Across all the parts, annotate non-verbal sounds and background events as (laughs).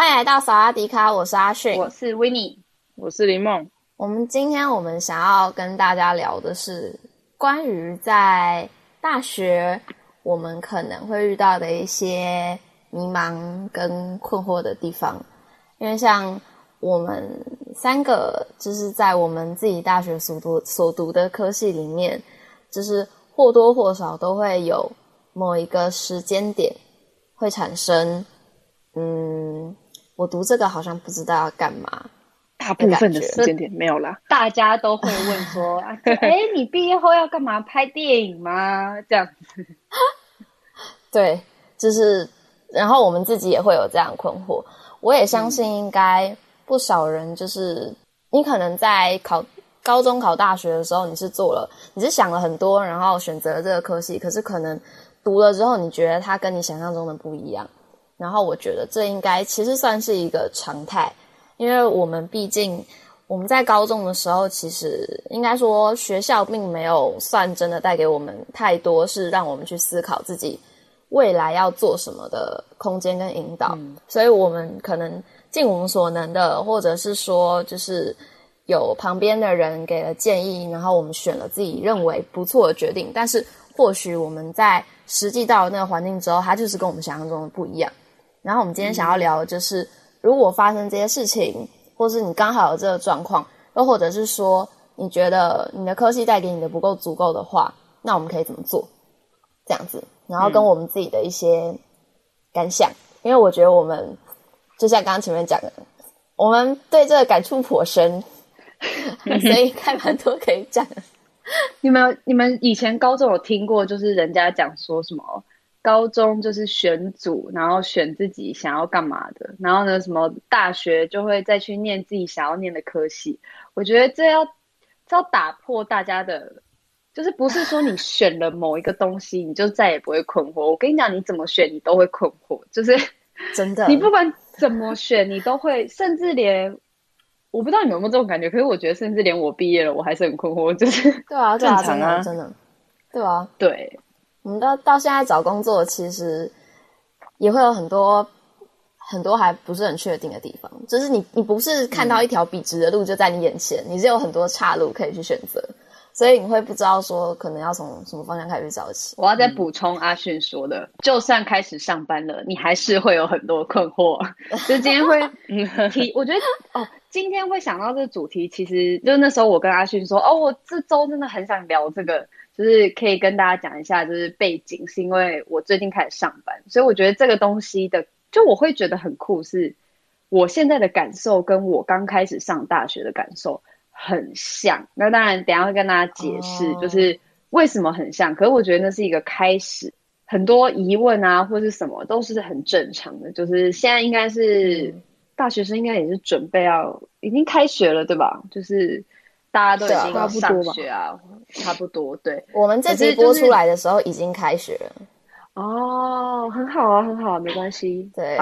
欢迎来到萨瓦迪卡，我是阿迅，我是维尼，我是林梦。我们今天我们想要跟大家聊的是关于在大学我们可能会遇到的一些迷茫跟困惑的地方，因为像我们三个就是在我们自己大学所读所读的科系里面，就是或多或少都会有某一个时间点会产生，嗯，我读这个好像不知道要干嘛。大部分的时间点没有啦，(laughs) 大家都会问说：“ (laughs) 哎、欸，你毕业后要干嘛？拍电影吗？”这样子。(laughs) 对，就是，然后我们自己也会有这样的困惑。我也相信，应该不少人就是，嗯、你可能在考高中、考大学的时候，你是做了，你是想了很多，然后选择了这个科系，可是可能读了之后，你觉得它跟你想象中的不一样。然后我觉得这应该其实算是一个常态。因为我们毕竟我们在高中的时候，其实应该说学校并没有算真的带给我们太多是让我们去思考自己未来要做什么的空间跟引导，嗯、所以我们可能尽我们所能的，或者是说就是有旁边的人给了建议，然后我们选了自己认为不错的决定，但是或许我们在实际到了那个环境之后，它就是跟我们想象中的不一样。然后我们今天想要聊的就是。如果发生这些事情，或是你刚好有这个状况，又或者是说你觉得你的科系带给你的不够足够的话，那我们可以怎么做？这样子，然后跟我们自己的一些感想，嗯、因为我觉得我们就像刚刚前面讲的，我们对这个感触颇深，所以还蛮多可以讲的。(laughs) 你们你们以前高中有听过，就是人家讲说什么？高中就是选组，然后选自己想要干嘛的，然后呢，什么大学就会再去念自己想要念的科系。我觉得这要这要打破大家的，就是不是说你 (laughs) 选了某一个东西，你就再也不会困惑。我跟你讲，你怎么选，你都会困惑，就是真的。(laughs) 你不管怎么选，你都会，甚至连我不知道你有没有这种感觉，可是我觉得，甚至连我毕业了，我还是很困惑，就是对啊，正常啊，真的，对啊，对。我们到到现在找工作，其实也会有很多很多还不是很确定的地方。就是你你不是看到一条笔直的路就在你眼前，嗯、你是有很多岔路可以去选择，所以你会不知道说可能要从什么方向开始找起。我要再补充阿迅说的，嗯、就算开始上班了，你还是会有很多困惑。就今天会 (laughs) (laughs) 提，我觉得 (laughs) 哦，今天会想到这个主题，其实就是那时候我跟阿迅说，哦，我这周真的很想聊这个。就是可以跟大家讲一下，就是背景是因为我最近开始上班，所以我觉得这个东西的，就我会觉得很酷，是我现在的感受跟我刚开始上大学的感受很像。那当然，等一下会跟大家解释，就是为什么很像。可是我觉得那是一个开始，很多疑问啊或是什么都是很正常的。就是现在应该是大学生，应该也是准备要已经开学了，对吧？就是。大家都已经上学啊，差不多。对，我们这集播出来的时候已经开学了。哦，很好啊，很好，没关系。对，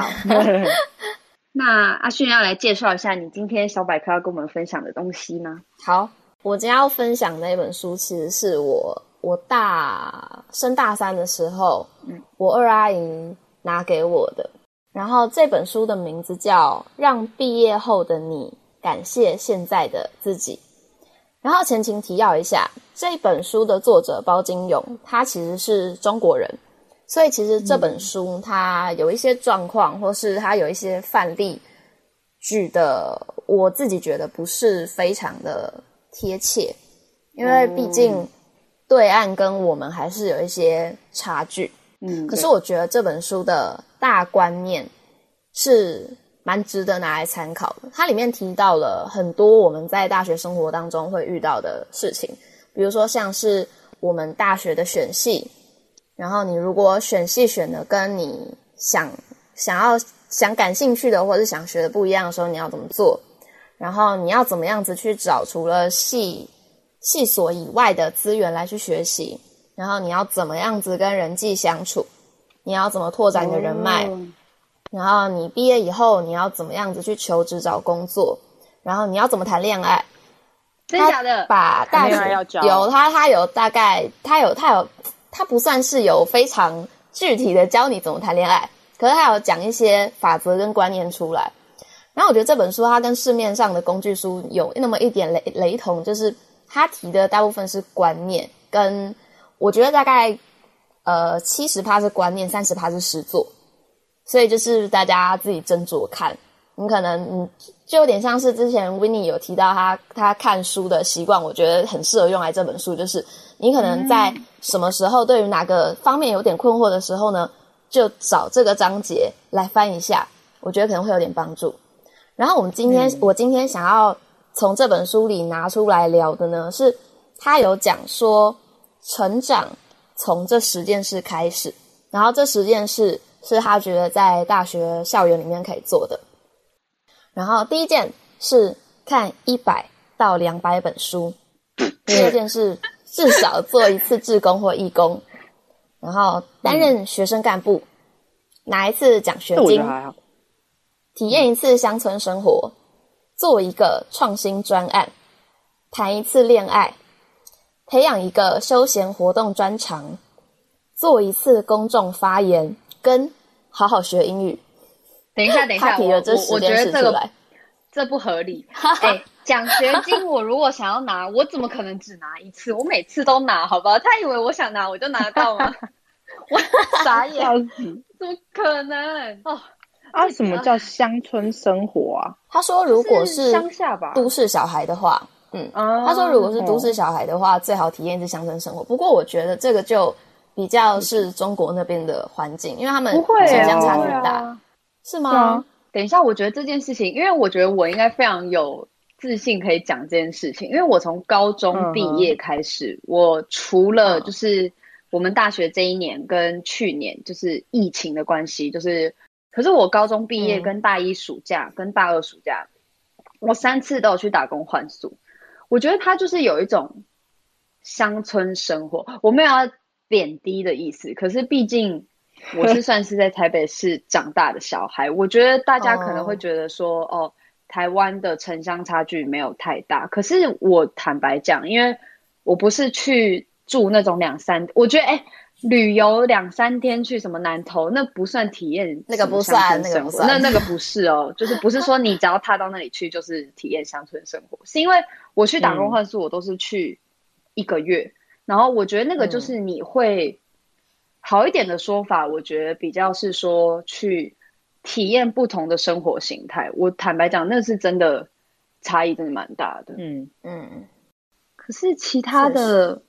(laughs) 那阿迅要来介绍一下你今天小百科要跟我们分享的东西吗？好，我今天要分享的那本书，其实是我我大升大三的时候，嗯，我二阿姨拿给我的。然后这本书的名字叫《让毕业后的你感谢现在的自己》。然后前情提要一下，这本书的作者包金勇，他其实是中国人，所以其实这本书它有一些状况，或是它有一些范例举的，我自己觉得不是非常的贴切，因为毕竟对岸跟我们还是有一些差距。嗯，可是我觉得这本书的大观念是。蛮值得拿来参考的。它里面提到了很多我们在大学生活当中会遇到的事情，比如说像是我们大学的选系，然后你如果选系选的跟你想想要想感兴趣的或者是想学的不一样的时候，你要怎么做？然后你要怎么样子去找除了系系所以外的资源来去学习？然后你要怎么样子跟人际相处？你要怎么拓展你的人脉？然后你毕业以后你要怎么样子去求职找工作？然后你要怎么谈恋爱？真的假的？把大学要有他，他有大概，他有他有，他不算是有非常具体的教你怎么谈恋爱，可是他有讲一些法则跟观念出来。然后我觉得这本书它跟市面上的工具书有那么一点雷雷同，就是他提的大部分是观念，跟我觉得大概呃七十趴是观念，三十趴是实作，所以就是大家自己斟酌看。你可能，嗯，就有点像是之前 Winnie 有提到他他看书的习惯，我觉得很适合用来这本书。就是你可能在什么时候对于哪个方面有点困惑的时候呢，就找这个章节来翻一下，我觉得可能会有点帮助。然后我们今天，嗯、我今天想要从这本书里拿出来聊的呢，是他有讲说成长从这十件事开始，然后这十件事是他觉得在大学校园里面可以做的。然后第一件是看一百到两百本书，第二件是至少做一次志工或义工，然后担任学生干部，拿一次奖学金，体验一次乡村生活，做一个创新专案，谈一次恋爱，培养一个休闲活动专长，做一次公众发言，跟好好学英语。等一下，(laughs) 等一下，我我我觉得这个 (laughs) 这不合理。哎，奖学金我如果想要拿，我怎么可能只拿一次？我每次都拿，好不好？他以为我想拿我就拿得到吗？(laughs) 我傻眼，怎么可能？哦啊，什么叫乡村生活啊？他说，如果是乡下吧，都市小孩的话，嗯，他说如果是都市小孩的话，最好体验是乡村生活。不过我觉得这个就比较是中国那边的环境，因为他们城乡差很大。是吗？啊、等一下，我觉得这件事情，因为我觉得我应该非常有自信可以讲这件事情，因为我从高中毕业开始，嗯、我除了就是我们大学这一年跟去年就是疫情的关系，就是可是我高中毕业跟大一暑假、嗯、跟大二暑假，我三次都有去打工换宿，我觉得它就是有一种乡村生活，我没有要贬低的意思，可是毕竟。我是算是在台北市长大的小孩，我觉得大家可能会觉得说，哦，哦，台湾的城乡差距没有太大。可是我坦白讲，因为我不是去住那种两三，我觉得哎，旅游两三天去什么南投，那不算体验，那个不算，那个不算，那那个不是哦，就是不是说你只要踏到那里去就是体验乡村生活，是因为我去打工换宿，我都是去一个月，嗯、然后我觉得那个就是你会。好一点的说法，我觉得比较是说去体验不同的生活形态。我坦白讲，那是真的差异，真的蛮大的。嗯嗯。可是其他的，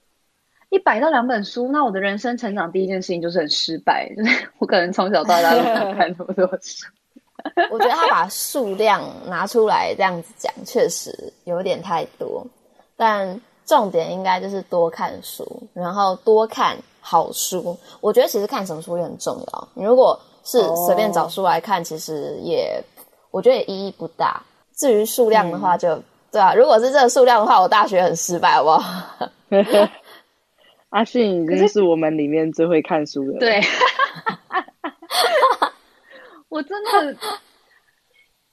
一百到两本书，那我的人生成长第一件事情就是很失败，就 (laughs) 是我可能从小到大都没有看那么多书。我觉得他把数量拿出来这样子讲，确实有点太多。但重点应该就是多看书，然后多看。好书，我觉得其实看什么书也很重要。你如果是随便找书来看，oh. 其实也我觉得也意义不大。至于数量的话就，就、嗯、对啊。如果是这个数量的话，我大学很失败，好不好？(laughs) 阿信已经是我们里面最会看书的。对，(laughs) 我真的，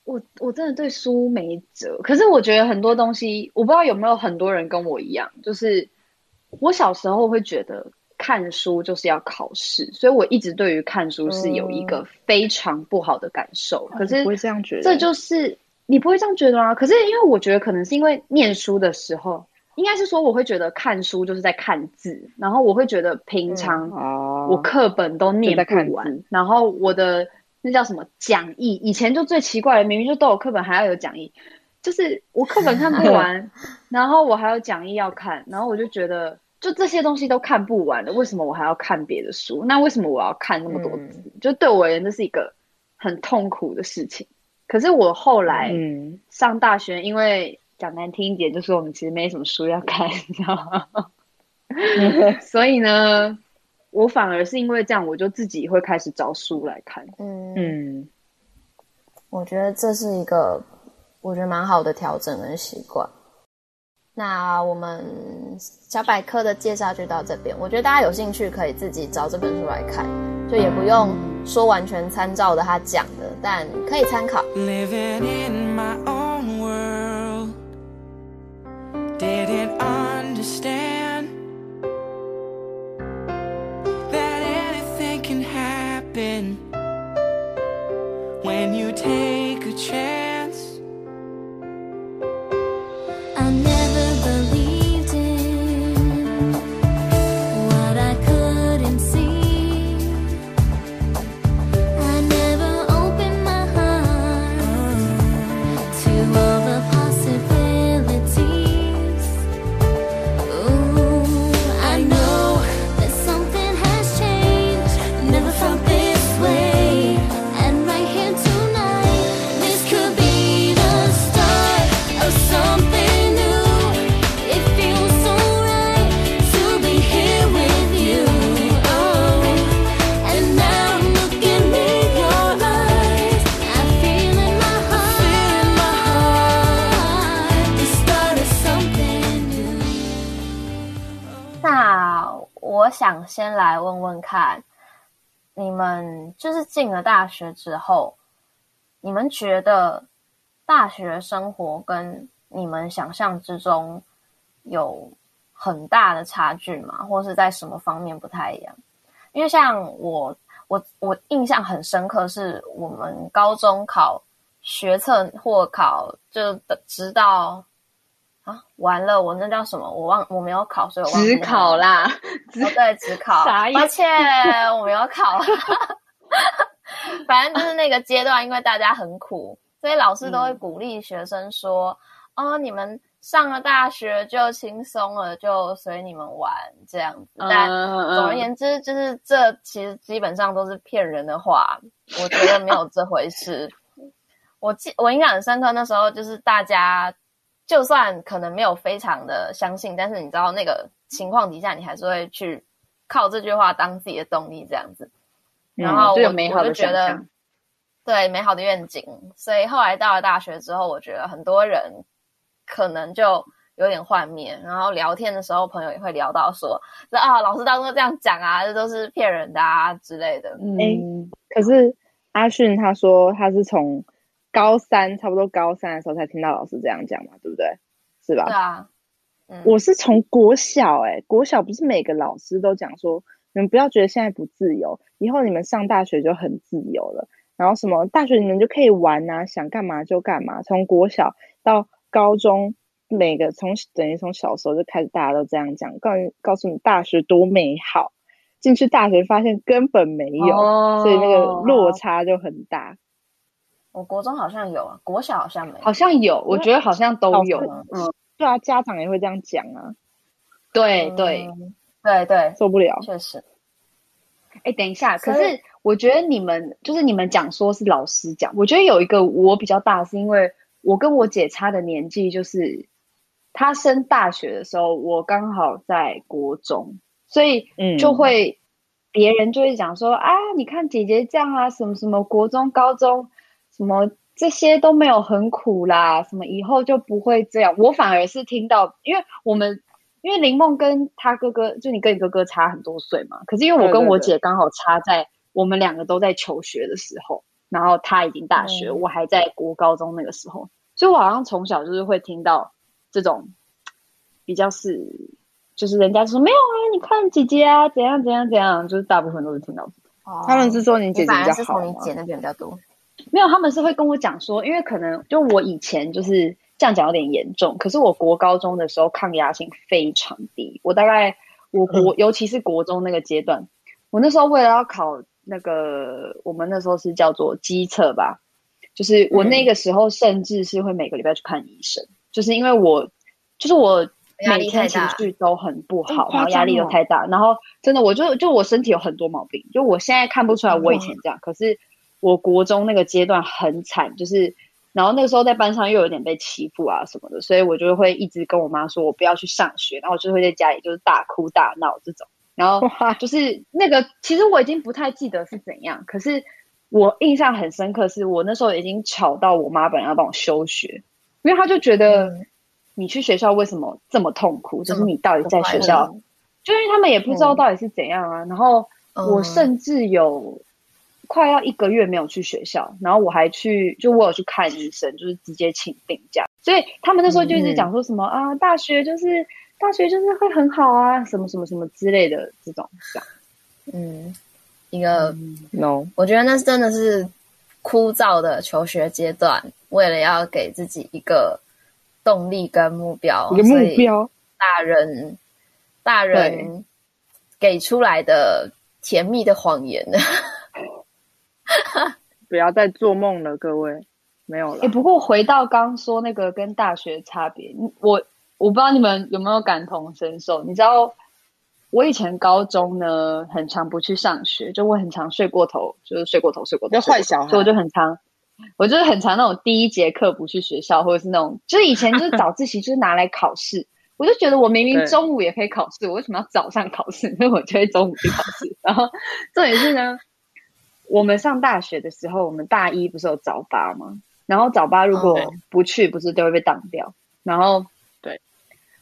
我我真的对书没辙。可是我觉得很多东西，我不知道有没有很多人跟我一样，就是我小时候会觉得。看书就是要考试，所以我一直对于看书是有一个非常不好的感受。嗯、可是不会这样觉得，这就是你不会这样觉得啊？可是因为我觉得可能是因为念书的时候，应该是说我会觉得看书就是在看字，然后我会觉得平常我课本都念不完，嗯、然后我的那叫什么讲义，以前就最奇怪的，明明就都有课本还要有讲义，就是我课本看不 (laughs) 完，然后我还有讲义要看，然后我就觉得。就这些东西都看不完了，为什么我还要看别的书？那为什么我要看那么多字？嗯、就对我而言，这是一个很痛苦的事情。可是我后来上大学，因为讲难听一点，就是我们其实没什么书要看，你知道吗？(laughs) 所以呢，我反而是因为这样，我就自己会开始找书来看。嗯嗯，我觉得这是一个我觉得蛮好的调整跟习惯。那我们小百科的介绍就到这边，我觉得大家有兴趣可以自己找这本书来看，就也不用说完全参照的他讲的，但可以参考。Living in my own world, didn't understand happen when you take a chance. 先来问问看，你们就是进了大学之后，你们觉得大学生活跟你们想象之中有很大的差距吗？或是在什么方面不太一样？因为像我，我我印象很深刻，是我们高中考学测或考，就直到啊完了，我那叫什么？我忘，我没有考，所以我忘记指考啦，哦，对，只考，(laughs) 傻眼抱歉，我没有考。(laughs) 反正就是那个阶段，因为大家很苦，所以老师都会鼓励学生说：“嗯、哦，你们上了大学就轻松了，就随你们玩这样子。”但总而言之，就是这其实基本上都是骗人的话，我觉得没有这回事。(laughs) 我记我印象很深刻，那时候就是大家就算可能没有非常的相信，但是你知道那个情况底下，你还是会去靠这句话当自己的动力，这样子。然后我、嗯、就有美好的我就觉得，对美好的愿景。所以后来到了大学之后，我觉得很多人可能就有点幻灭。然后聊天的时候，朋友也会聊到说：“说啊，老师当初这样讲啊，这都是骗人的啊之类的。”哎、欸，可是阿迅他说他是从高三，差不多高三的时候才听到老师这样讲嘛，对不对？是吧？对啊。嗯、我是从国小、欸，哎，国小不是每个老师都讲说。你们不要觉得现在不自由，以后你们上大学就很自由了。然后什么大学你们就可以玩啊，想干嘛就干嘛。从国小到高中，每个从等于从小时候就开始，大家都这样讲，告诉告诉你大学多美好。进去大学发现根本没有，哦、所以那个落差就很大。我国中好像有啊，国小好像没有，好像有，我觉得好像都有。嗯，对啊，家长也会这样讲啊。对对。嗯对对，受不了，确实。哎，等一下，可是我觉得你们就是你们讲说是老师讲，我觉得有一个我比较大，是因为我跟我姐差的年纪，就是她升大学的时候，我刚好在国中，所以就会、嗯、别人就会讲说啊，你看姐姐这样啊，什么什么国中、高中什么这些都没有很苦啦，什么以后就不会这样。我反而是听到，因为我们。因为林梦跟他哥哥，就你跟你哥哥差很多岁嘛。可是因为我跟我姐刚好差在我们两个都在求学的时候，然后他已经大学，我还在国高中那个时候，所以我好像从小就是会听到这种比较是，就是人家说没有啊，你看姐姐啊，怎样怎样怎样，就是大部分都是听到。哦，他们是说你姐姐比较好，反而是从你姐那边比较多。没有，他们是会跟我讲说，因为可能就我以前就是。这样讲有点严重，可是我国高中的时候抗压性非常低。我大概我国、嗯、尤其是国中那个阶段，我那时候为了要考那个，我们那时候是叫做基测吧，就是我那个时候甚至是会每个礼拜去看医生，嗯、就是因为我就是我每天情绪都很不好，然后压力又太大，然后真的我就就我身体有很多毛病，就我现在看不出来我以前这样，可是我国中那个阶段很惨，就是。然后那个时候在班上又有点被欺负啊什么的，所以我就会一直跟我妈说，我不要去上学，然后我就会在家里就是大哭大闹这种。然后就是那个，其实我已经不太记得是怎样，可是我印象很深刻，是我那时候已经吵到我妈本来要帮我休学，因为她就觉得你去学校为什么这么痛苦？就是你到底在学校，就因为他们也不知道到底是怎样啊。然后我甚至有快要一个月没有去学校，然后我还去，就我有去看医生，就是直接请病假。所以他们那时候就一直讲说什么啊，大学就是。大学就是会很好啊，什么什么什么之类的这种这样，嗯，一个、嗯、no，我觉得那真的是枯燥的求学阶段，为了要给自己一个动力跟目标，一个目标，大人大人给出来的甜蜜的谎言，(laughs) 不要再做梦了，各位，没有了。欸，不过回到刚刚说那个跟大学差别，我。我不知道你们有没有感同身受？你知道，我以前高中呢，很常不去上学，就我很常睡过头，就是睡过头，睡过头，就坏小孩，所以我就很常，我就是很常那种第一节课不去学校，或者是那种，就是以前就是早自习就是拿来考试，(laughs) 我就觉得我明明中午也可以考试，我为什么要早上考试？所 (laughs) 以我就会中午去考试。然后重点是呢，我们上大学的时候，我们大一不是有早八吗？然后早八如果不去，不是都会被挡掉？然后对。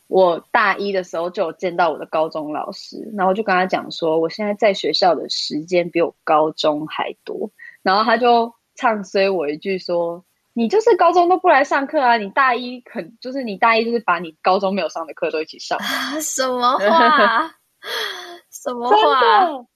我大一的时候就有见到我的高中老师，然后就跟他讲说，我现在在学校的时间比我高中还多，然后他就唱衰我一句说，你就是高中都不来上课啊，你大一肯就是你大一就是把你高中没有上的课都一起上。什么话？(laughs) 什么话？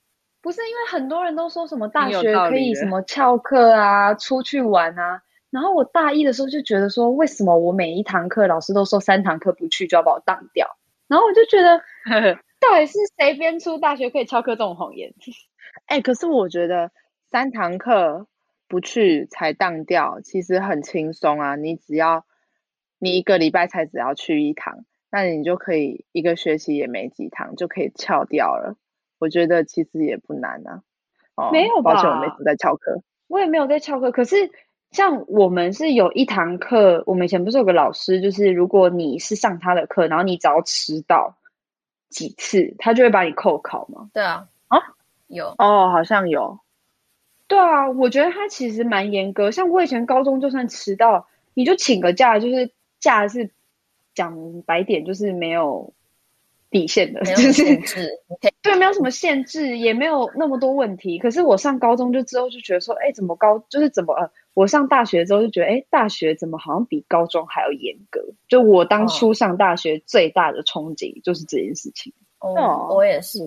不是因为很多人都说什么大学可以什么翘课啊，出去玩啊。然后我大一的时候就觉得说，为什么我每一堂课老师都说三堂课不去就要把我当掉？然后我就觉得，(laughs) 到底是谁编出大学可以翘课这种谎言？(laughs) 哎、欸，可是我觉得三堂课不去才当掉，其实很轻松啊。你只要你一个礼拜才只要去一堂，那你就可以一个学期也没几堂就可以翘掉了。我觉得其实也不难啊。哦，没有吧？抱歉，我没在翘课，我也没有在翘课，可是。像我们是有一堂课，我们以前不是有个老师，就是如果你是上他的课，然后你只要迟到几次，他就会把你扣考吗？对啊，啊，有哦，好像有。对啊，我觉得他其实蛮严格。像我以前高中，就算迟到，你就请个假，就是假是讲白点，就是没有底线的，就是对，没有什么限制，也没有那么多问题。可是我上高中就之后就觉得说，哎，怎么高就是怎么呃。我上大学之后就觉得，哎，大学怎么好像比高中还要严格？就我当初上大学最大的憧憬就是这件事情。哦，哦我也是，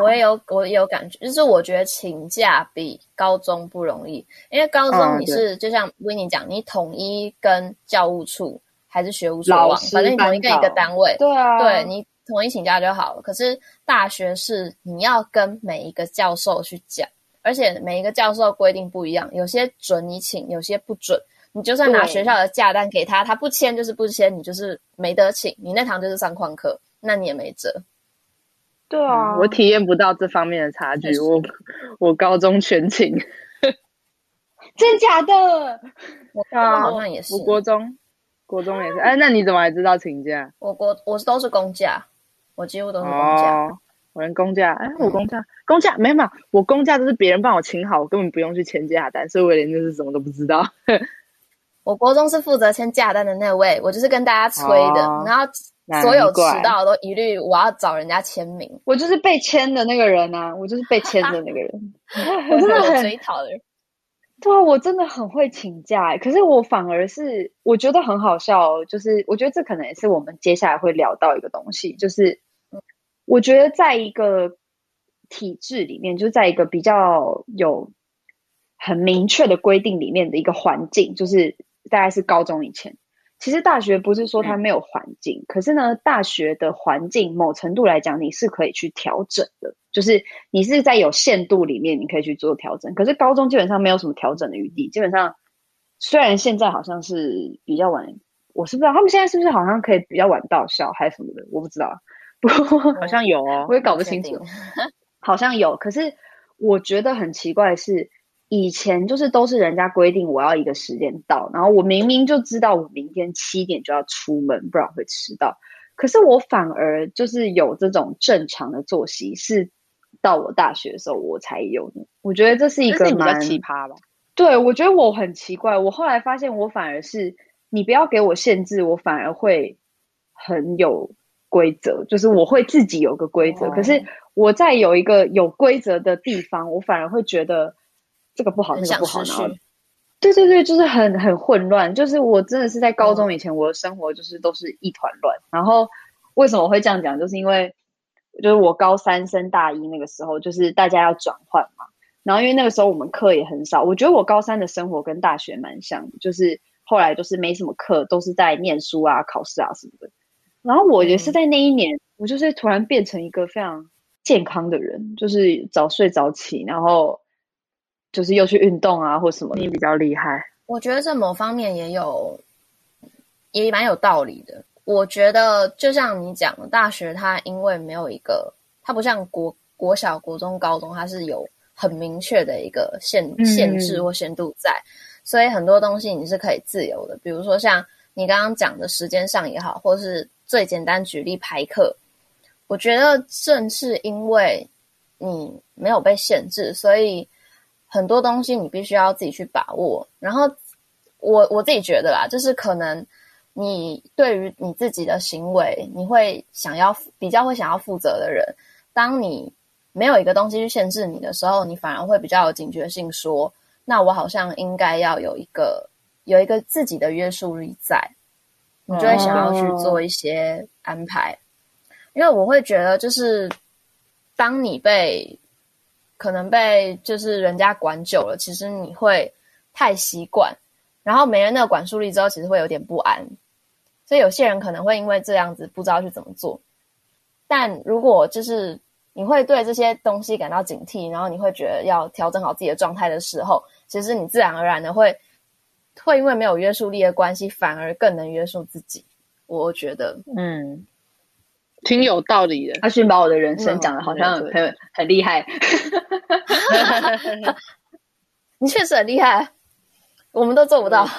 我也有，我也有感觉，就是我觉得请假比高中不容易，因为高中你是、嗯、就像维尼讲，你统一跟教务处还是学务处网，反正你统一跟一个单位，对啊，对你统一请假就好了。可是大学是你要跟每一个教授去讲。而且每一个教授规定不一样，有些准你请，有些不准。你就算拿学校的假单给他，他不签就是不签，你就是没得请。你那堂就是上旷课，那你也没辙。对啊，嗯、我体验不到这方面的差距。我我高中全请，(laughs) 真假的？我好像也是。我国中，国中也是。哎，那你怎么还知道请假？我国我都是公假，我几乎都是公假。哦我连公假，哎，我公假，嗯、公假没有嘛？我公假都是别人帮我请好，我根本不用去签假单，所以我连这是什么都不知道。(laughs) 我国中是负责签假单的那位，我就是跟大家催的，哦、然后所有迟到都一律我要找人家签名，我就是被签的那个人啊，我就是被签的那个人，(laughs) 我真的 (laughs) 很追讨的人。对啊，我真的很会请假，欸，可是我反而是我觉得很好笑，哦，就是我觉得这可能也是我们接下来会聊到一个东西，就是。我觉得在一个体制里面，就是在一个比较有很明确的规定里面的一个环境，就是大概是高中以前。其实大学不是说它没有环境，嗯、可是呢，大学的环境某程度来讲，你是可以去调整的，就是你是在有限度里面，你可以去做调整。可是高中基本上没有什么调整的余地，基本上虽然现在好像是比较晚，我是不知道他们现在是不是好像可以比较晚到校还是什么的，我不知道。(laughs) 好像有哦，我也搞不清楚。好像有，可是我觉得很奇怪的是，以前就是都是人家规定我要一个时间到，然后我明明就知道我明天七点就要出门，不然会迟到。可是我反而就是有这种正常的作息，是到我大学的时候我才有的。我觉得这是一个蛮奇葩吧。对，我觉得我很奇怪。我后来发现，我反而是你不要给我限制，我反而会很有规则，就是我会自己有个规则。哦、可是我在有一个有规则的地方，我反而会觉得这个不好，那个不好，然后对对对，就是很很混乱。就是我真的是在高中以前，我的生活就是都是一团乱。嗯、然后为什么我会这样讲？就是因为就是我高三升大一那个时候，就是大家要转换嘛。然后因为那个时候我们课也很少，我觉得我高三的生活跟大学蛮像，就是后来就是没什么课，都是在念书啊、考试啊什么的。然后我也是在那一年，嗯、我就是突然变成一个非常健康的人，就是早睡早起，然后就是又去运动啊或什么。你比较厉害，我觉得这某方面也有，也蛮有道理的。我觉得就像你讲的，大学它因为没有一个，它不像国国小、国中、高中，它是有。很明确的一个限限制或限度在，嗯、所以很多东西你是可以自由的。比如说像你刚刚讲的时间上也好，或是最简单举例排课，我觉得正是因为你没有被限制，所以很多东西你必须要自己去把握。然后我我自己觉得啦，就是可能你对于你自己的行为，你会想要比较会想要负责的人，当你。没有一个东西去限制你的时候，你反而会比较有警觉性说，那我好像应该要有一个有一个自己的约束力在，你就会想要去做一些安排。Oh. 因为我会觉得，就是当你被可能被就是人家管久了，其实你会太习惯，然后没人那个管束力之后，其实会有点不安。所以有些人可能会因为这样子不知道去怎么做。但如果就是。你会对这些东西感到警惕，然后你会觉得要调整好自己的状态的时候，其实你自然而然的会会因为没有约束力的关系，反而更能约束自己。我觉得，嗯，挺有道理的。阿勋把我的人生讲的好像很、嗯、很厉害，(laughs) 你确实很厉害，我们都做不到。(laughs)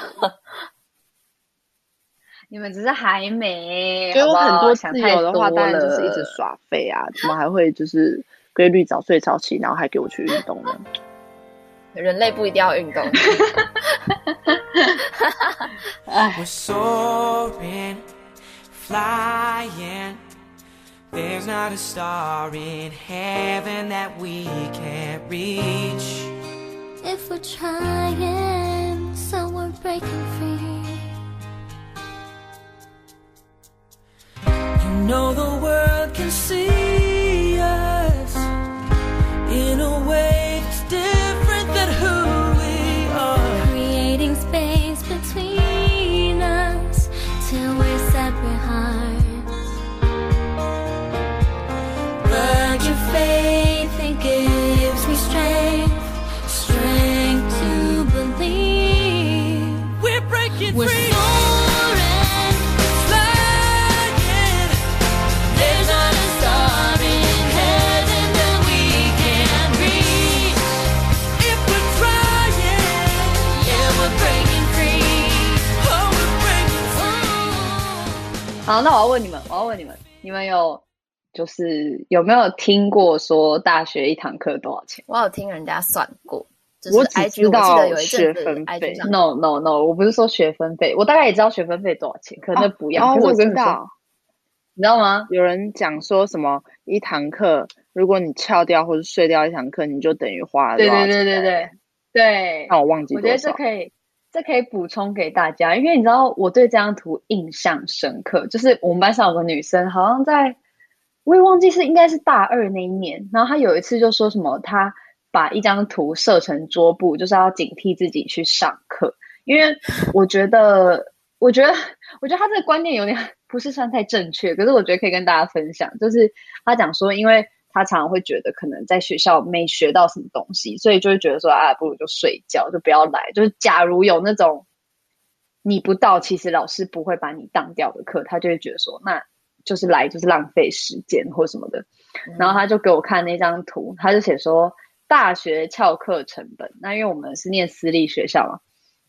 你们只是还没，就有很多自由的话，当然就是一直耍废啊！怎么还会就是规律早睡早起，然后还给我去运动呢？人类不一定要运动。哎。 好，那我要问你们，我要问你们，你们有就是有没有听过说大学一堂课多少钱？我有听人家算过，就是、我只知道学分费。No No No，我不是说学分费，我大概也知道学分费多少钱，可能不一样。哦，我知道，你知道吗？有人讲说什么一堂课，如果你翘掉或者睡掉一堂课，你就等于花了多少钱？对对对对对对。那我忘记，我觉得这可以。这可以补充给大家，因为你知道我对这张图印象深刻，就是我们班上有个女生，好像在我也忘记是应该是大二那一年，然后她有一次就说什么，她把一张图设成桌布，就是要警惕自己去上课。因为我觉得，我觉得，我觉得她这个观念有点 (laughs) 不是算太正确，可是我觉得可以跟大家分享，就是她讲说，因为。他常常会觉得可能在学校没学到什么东西，所以就会觉得说啊，不如就睡觉，就不要来。就是假如有那种你不到，其实老师不会把你当掉的课，他就会觉得说，那就是来就是浪费时间或什么的。嗯、然后他就给我看那张图，他就写说大学翘课成本。那因为我们是念私立学校嘛，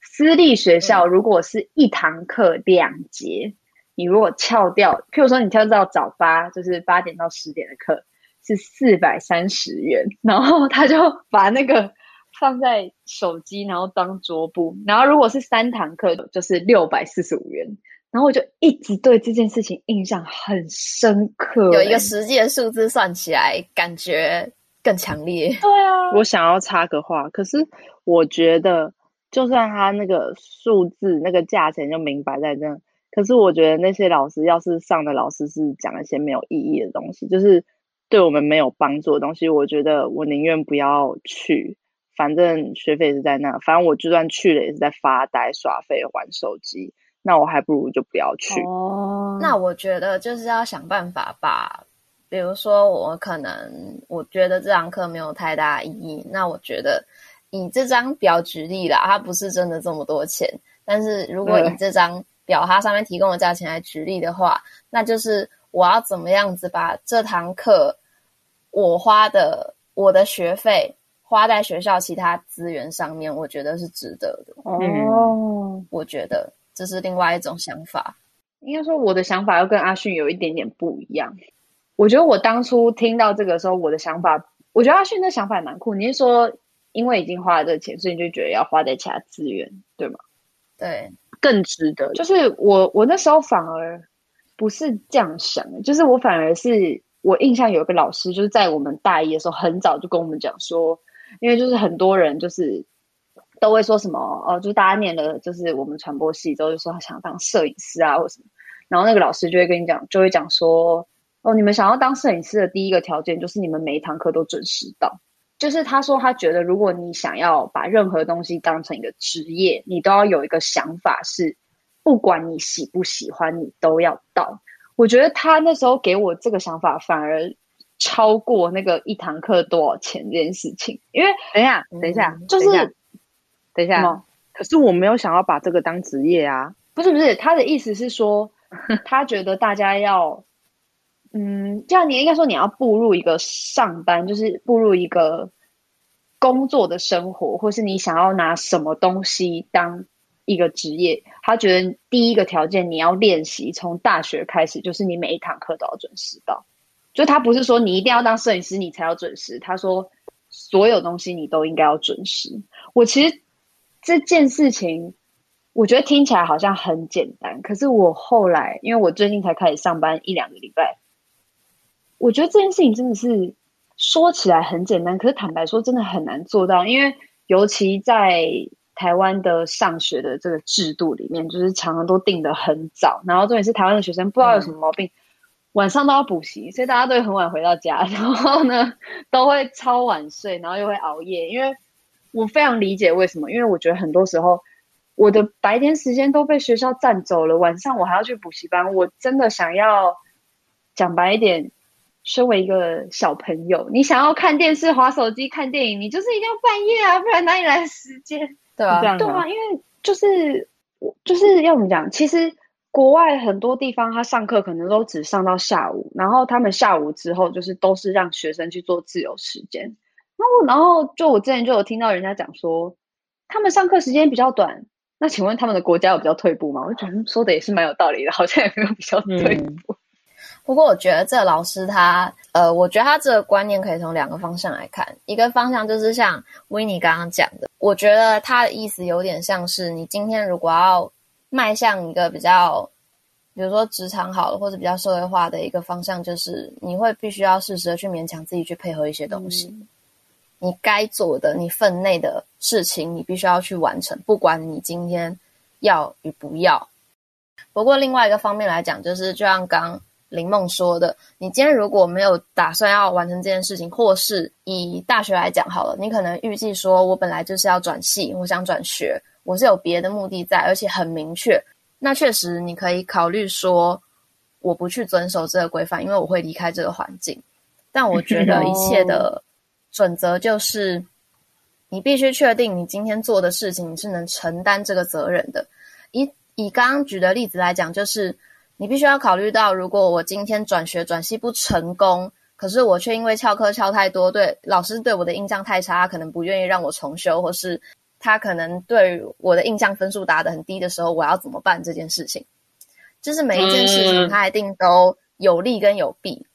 私立学校如果是一堂课两节，嗯、你如果翘掉，譬如说你跳到早八，就是八点到十点的课。是四百三十元，然后他就把那个放在手机，然后当桌布，然后如果是三堂课就是六百四十五元，然后我就一直对这件事情印象很深刻，有一个实际的数字算起来感觉更强烈。对啊，我想要插个话，可是我觉得就算他那个数字那个价钱就明摆在那，可是我觉得那些老师要是上的老师是讲一些没有意义的东西，就是。对我们没有帮助的东西，我觉得我宁愿不要去。反正学费是在那，反正我就算去了也是在发呆、耍废、玩手机。那我还不如就不要去。哦，那我觉得就是要想办法把，比如说我可能我觉得这堂课没有太大意义，那我觉得以这张表举例啦，它不是真的这么多钱。但是如果以这张表它上面提供的价钱来举例的话，那就是。我要怎么样子把这堂课我花的我的学费花在学校其他资源上面？我觉得是值得的。哦，我觉得这是另外一种想法。应该说，我的想法要跟阿训有一点点不一样。我觉得我当初听到这个时候，我的想法，我觉得阿训的想法也蛮酷。你是说，因为已经花了这个钱，所以你就觉得要花在其他资源，对吗？对，更值得。就是我，我那时候反而。不是这样想的，就是我反而是我印象有一个老师，就是在我们大一的时候，很早就跟我们讲说，因为就是很多人就是都会说什么哦，就是大家念了就是我们传播系之后，就说他想当摄影师啊，或什么，然后那个老师就会跟你讲，就会讲说哦，你们想要当摄影师的第一个条件就是你们每一堂课都准时到，就是他说他觉得如果你想要把任何东西当成一个职业，你都要有一个想法是。不管你喜不喜欢，你都要到。我觉得他那时候给我这个想法，反而超过那个一堂课多少钱这件事情。因为等一下，等一下，就是等一下。可是我没有想要把这个当职业啊。不是不是，他的意思是说，(laughs) 他觉得大家要，嗯，这样你应该说你要步入一个上班，就是步入一个工作的生活，或是你想要拿什么东西当。一个职业，他觉得第一个条件你要练习，从大学开始就是你每一堂课都要准时到。就他不是说你一定要当摄影师你才要准时，他说所有东西你都应该要准时。我其实这件事情，我觉得听起来好像很简单，可是我后来因为我最近才开始上班一两个礼拜，我觉得这件事情真的是说起来很简单，可是坦白说真的很难做到，因为尤其在。台湾的上学的这个制度里面，就是常常都定得很早，然后重点是台湾的学生不知道有什么毛病，嗯、晚上都要补习，所以大家都会很晚回到家，(laughs) 然后呢都会超晚睡，然后又会熬夜。因为我非常理解为什么，因为我觉得很多时候我的白天时间都被学校占走了，晚上我还要去补习班，我真的想要讲白一点，身为一个小朋友，你想要看电视、滑手机、看电影，你就是一定要半夜啊，不然哪里来的时间？对啊，对啊，因为就是我就是要怎么讲？其实国外很多地方，他上课可能都只上到下午，然后他们下午之后就是都是让学生去做自由时间。然后，然后就我之前就有听到人家讲说，他们上课时间比较短。那请问他们的国家有比较退步吗？我觉得说的也是蛮有道理的，好像也没有比较退步。嗯不过我觉得这个老师他，呃，我觉得他这个观念可以从两个方向来看。一个方向就是像维尼刚刚讲的，我觉得他的意思有点像是你今天如果要迈向一个比较，比如说职场好了，或者比较社会化的一个方向，就是你会必须要适时的去勉强自己去配合一些东西。嗯、你该做的，你分内的事情，你必须要去完成，不管你今天要与不要。不过另外一个方面来讲，就是就像刚。林梦说的：“你今天如果没有打算要完成这件事情，或是以大学来讲好了，你可能预计说，我本来就是要转系，我想转学，我是有别的目的在，而且很明确。那确实你可以考虑说，我不去遵守这个规范，因为我会离开这个环境。但我觉得 (laughs) 一切的准则就是，你必须确定你今天做的事情，你是能承担这个责任的。以以刚刚举的例子来讲，就是。”你必须要考虑到，如果我今天转学转系不成功，可是我却因为翘课翘太多，对老师对我的印象太差，他可能不愿意让我重修，或是他可能对我的印象分数打得很低的时候，我要怎么办这件事情？就是每一件事情，它一定都有利跟有弊。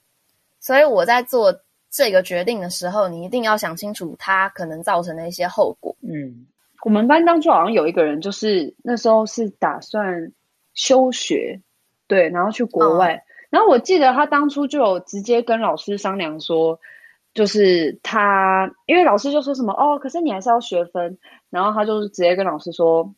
所以我在做这个决定的时候，你一定要想清楚它可能造成的一些后果。嗯，我们班当初好像有一个人，就是那时候是打算休学，对，然后去国外。嗯、然后我记得他当初就有直接跟老师商量说，就是他因为老师就说什么哦，可是你还是要学分，然后他就直接跟老师说。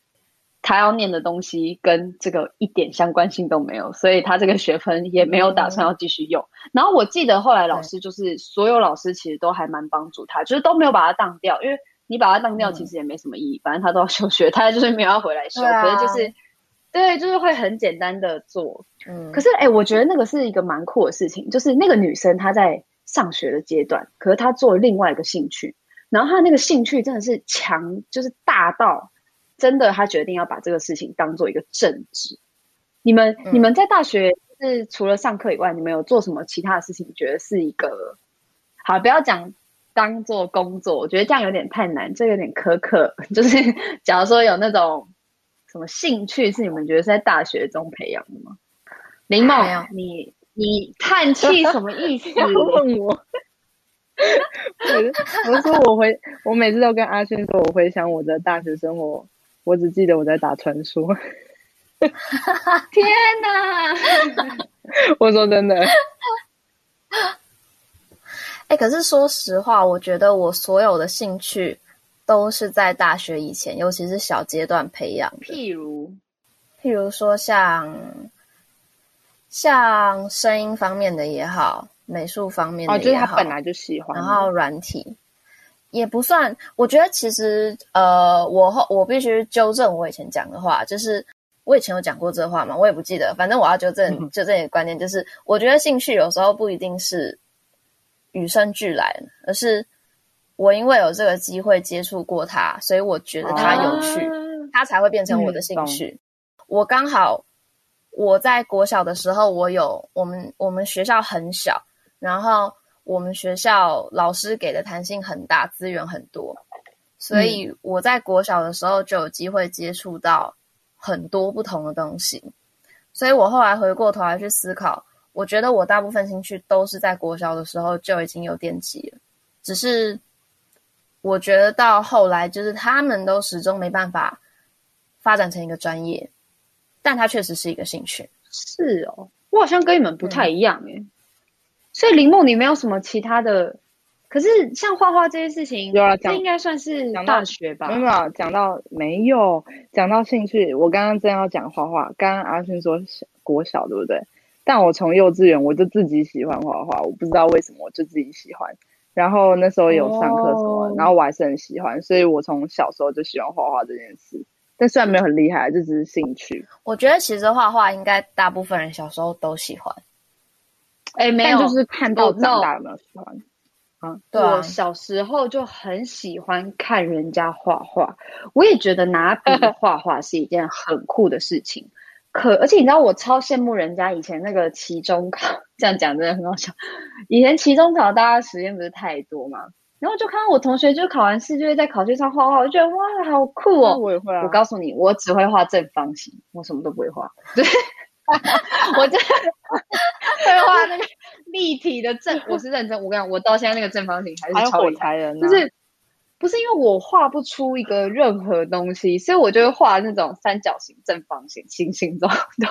他要念的东西跟这个一点相关性都没有，所以他这个学分也没有打算要继续用。嗯、然后我记得后来老师就是所有老师其实都还蛮帮助他，就是都没有把他当掉，因为你把他当掉其实也没什么意义，嗯、反正他都要休学，他就是没有要回来修，啊、可是就是对，就是会很简单的做。嗯，可是哎、欸，我觉得那个是一个蛮酷的事情，就是那个女生她在上学的阶段，可是她做了另外一个兴趣，然后她那个兴趣真的是强，就是大到。真的，她决定要把这个事情当做一个正职。你们，嗯、你们在大学是除了上课以外，你们有做什么其他的事情？觉得是一个好，不要讲当做工作，我觉得这样有点太难，这有点苛刻。(laughs) 就是假如说有那种什么兴趣，是你们觉得是在大学中培养的吗？林梦，你你叹气什么意思？(laughs) 问我。我我说我回，我每次都跟阿轩说，我回想我的大学生活。我只记得我在打传说，(laughs) 天哪！(laughs) 我说真的，哎、欸，可是说实话，我觉得我所有的兴趣都是在大学以前，尤其是小阶段培养的。譬如，譬如说像像声音方面的也好，美术方面的也好，哦，就是他本来就喜欢，然后软体。也不算，我觉得其实，呃，我后我必须纠正我以前讲的话，就是我以前有讲过这话嘛，我也不记得，反正我要纠正纠正一个观念，就是我觉得兴趣有时候不一定是与生俱来，而是我因为有这个机会接触过它，所以我觉得它有趣，它才会变成我的兴趣。我刚好我在国小的时候，我有我们我们学校很小，然后。我们学校老师给的弹性很大，资源很多，所以我在国小的时候就有机会接触到很多不同的东西。所以我后来回过头来去思考，我觉得我大部分兴趣都是在国小的时候就已经有奠基了，只是我觉得到后来，就是他们都始终没办法发展成一个专业，但它确实是一个兴趣。是哦，我好像跟你们不太一样诶、嗯所以林梦，你没有什么其他的？可是像画画这些事情，有啊，这应该算是大学吧？没有，讲到没有讲到兴趣。我刚刚正要讲画画，刚刚阿勋说小国小对不对？但我从幼稚园我就自己喜欢画画，我不知道为什么我就自己喜欢。然后那时候有上课什么，哦、然后我还是很喜欢，所以我从小时候就喜欢画画这件事。但虽然没有很厉害，就只是兴趣。我觉得其实画画应该大部分人小时候都喜欢。哎，没有，就是看到长大有没有喜欢？啊，对啊，我小时候就很喜欢看人家画画，我也觉得拿笔 (laughs) 画画是一件很酷的事情。可而且你知道，我超羡慕人家以前那个期中考，这样讲真的很好笑。以前期中考大家时间不是太多嘛，然后就看到我同学就考完试就会在考卷上画画，我就觉得哇，好酷哦！我也会啊。我告诉你，我只会画正方形，我什么都不会画。对。(laughs) 我就 (laughs) 会画那个立体的正，我是认真。我跟你讲，我到现在那个正方形还是超厉害的，就是不是因为我画不出一个任何东西，所以我就会画那种三角形、正方形、星星状的。